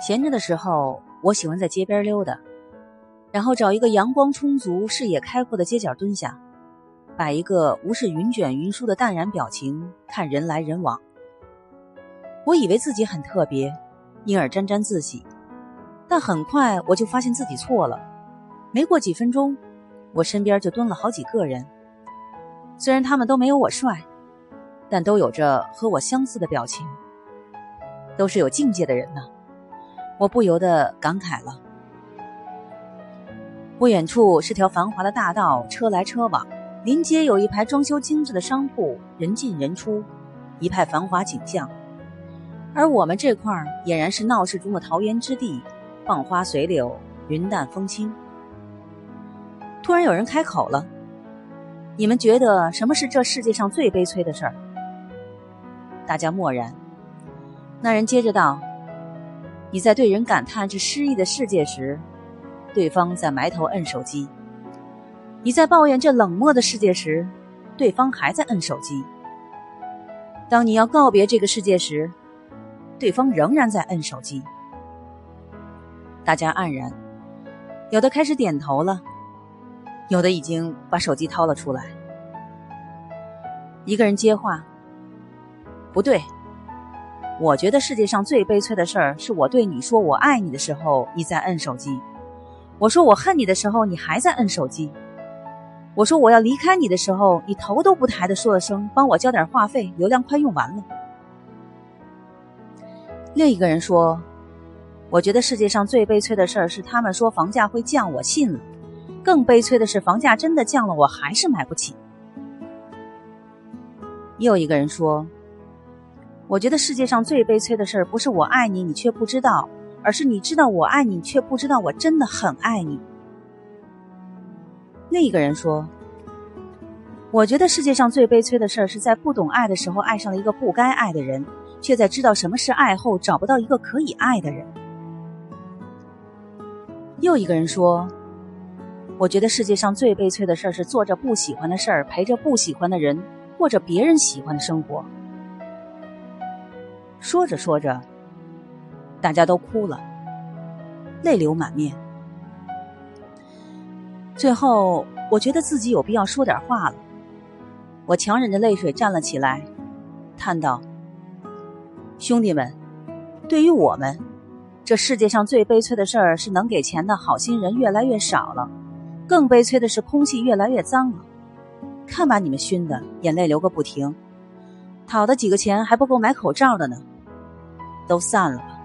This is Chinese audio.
闲着的时候，我喜欢在街边溜达，然后找一个阳光充足、视野开阔的街角蹲下，摆一个无视云卷云舒的淡然表情，看人来人往。我以为自己很特别，因而沾沾自喜，但很快我就发现自己错了。没过几分钟，我身边就蹲了好几个人，虽然他们都没有我帅，但都有着和我相似的表情，都是有境界的人呢。我不由得感慨了。不远处是条繁华的大道，车来车往，临街有一排装修精致的商铺，人进人出，一派繁华景象。而我们这块儿俨然是闹市中的桃源之地，放花随柳，云淡风轻。突然有人开口了：“你们觉得什么是这世界上最悲催的事儿？”大家默然。那人接着道。你在对人感叹这诗意的世界时，对方在埋头摁手机；你在抱怨这冷漠的世界时，对方还在摁手机。当你要告别这个世界时，对方仍然在摁手机。大家黯然，有的开始点头了，有的已经把手机掏了出来。一个人接话：“不对。”我觉得世界上最悲催的事儿，是我对你说我爱你的时候，你在摁手机；我说我恨你的时候，你还在摁手机；我说我要离开你的时候，你头都不抬的说了声“帮我交点话费，流量快用完了”。另一个人说：“我觉得世界上最悲催的事儿是他们说房价会降，我信了；更悲催的是房价真的降了，我还是买不起。”又一个人说。我觉得世界上最悲催的事儿，不是我爱你，你却不知道，而是你知道我爱你，却不知道我真的很爱你。另一个人说：“我觉得世界上最悲催的事儿，是在不懂爱的时候爱上了一个不该爱的人，却在知道什么是爱后找不到一个可以爱的人。”又一个人说：“我觉得世界上最悲催的事儿，是做着不喜欢的事儿，陪着不喜欢的人，过着别人喜欢的生活。”说着说着，大家都哭了，泪流满面。最后，我觉得自己有必要说点话了。我强忍着泪水站了起来，叹道：“兄弟们，对于我们，这世界上最悲催的事儿是能给钱的好心人越来越少了，更悲催的是空气越来越脏了。看把你们熏的，眼泪流个不停。”讨的几个钱还不够买口罩的呢，都散了吧。